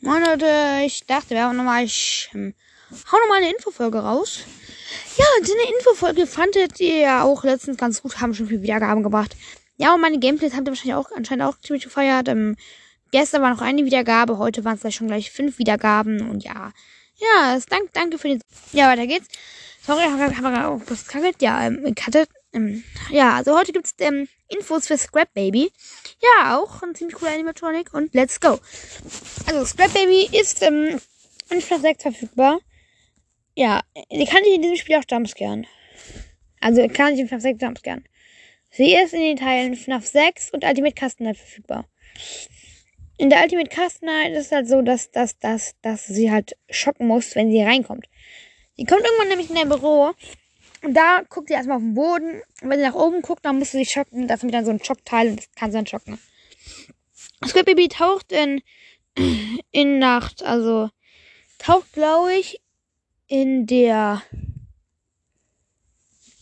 Moin Leute, ich dachte, wir haben nochmal, ich ähm, hau nochmal eine Infofolge raus. Ja, diese Infofolge fandet ihr ja auch letztens ganz gut, haben schon viele Wiedergaben gebracht. Ja, und meine Gameplays habt ihr wahrscheinlich auch anscheinend auch ziemlich gefeiert. Ähm, gestern war noch eine Wiedergabe, heute waren es gleich schon gleich fünf Wiedergaben und ja. Ja, dank, danke für den. Ja, weiter geht's. Sorry, ich hab, auch was gekackt. Ja, ähm, ich hatte, ähm, ja, also heute gibt's ähm, Infos für Scrap Baby. Ja, auch ein ziemlich cooler Animatronic und let's go. Also Scrap Baby ist ähm, in FNAF 6 verfügbar. Ja, die kann ich in diesem Spiel auch jumpscaren. Also kann ich in FNAF 6 jumpscaren. Sie ist in den Teilen FNAF 6 und Ultimate Custom Night verfügbar. In der Ultimate Custom Night ist es halt so, dass, dass, dass, dass sie halt schocken muss, wenn sie reinkommt. Sie kommt irgendwann nämlich in dein Büro und da guckt sie erstmal auf den Boden. Und wenn sie nach oben guckt, dann muss sie sich schocken. Das ist dann so ein Schockteil und das kann sie dann schocken. Squid Baby taucht in, in Nacht, also taucht, glaube ich, in der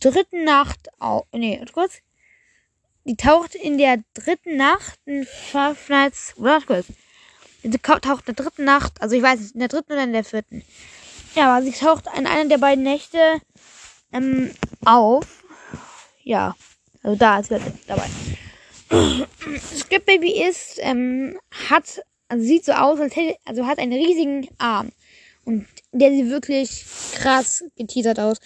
dritten Nacht auf. Nee, kurz. Die taucht in der dritten Nacht in Five Nights. Oder kurz. Die taucht in der dritten Nacht, also ich weiß nicht, in der dritten oder in der vierten. Ja, aber sie taucht in einer der beiden Nächte ähm, auf. Ja, also da ist halt dabei. Script Baby ist, ähm, hat, also sieht so aus, als hätte, also hat einen riesigen Arm. Und der sieht wirklich krass geteasert aus.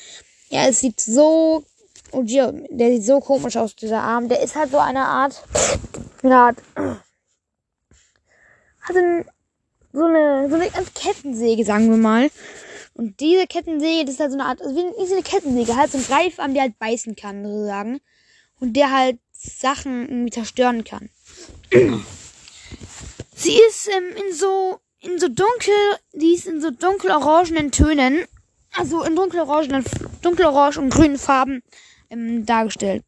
Ja, es sieht so, oh Gio, der sieht so komisch aus, dieser Arm. Der ist halt so eine Art, eine Art, hat einen, so eine, so eine Kettensäge, sagen wir mal. Und diese Kettensäge, das ist halt so eine Art, also wie eine Kettensäge, halt so ein Greifarm, der halt beißen kann, sozusagen. Und der halt Sachen irgendwie zerstören kann. Sie ist ähm, in so in so dunkel, die ist in so dunkelorangenen Tönen, also in dunkelorangenen, dunkelorange und grünen Farben ähm, dargestellt.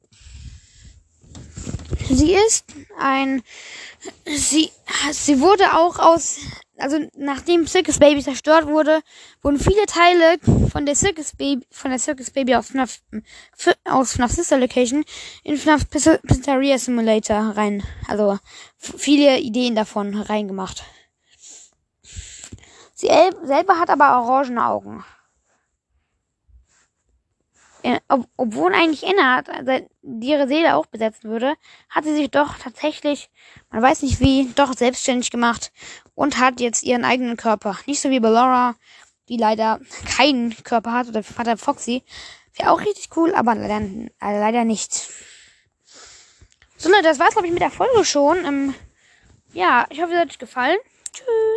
Sie ist ein, sie, sie wurde auch aus, also nachdem Circus Baby zerstört wurde, wurden viele Teile von der Circus Baby, von der Circus Baby aus FNAF, aus FNAF Sister Location in FNAF Pizzeria Simulator rein, also viele Ideen davon reingemacht. Sie selber hat aber orangene Augen. Ob, obwohl eigentlich Inna die ihre Seele auch besetzen würde, hat sie sich doch tatsächlich, man weiß nicht wie, doch selbstständig gemacht und hat jetzt ihren eigenen Körper. Nicht so wie Bellora, die leider keinen Körper hat, oder Vater Foxy. Wäre auch richtig cool, aber leider, äh, leider nicht. So Leute, das war's glaube ich mit der Folge schon. Ähm, ja, ich hoffe, es hat euch gefallen. Tschüss.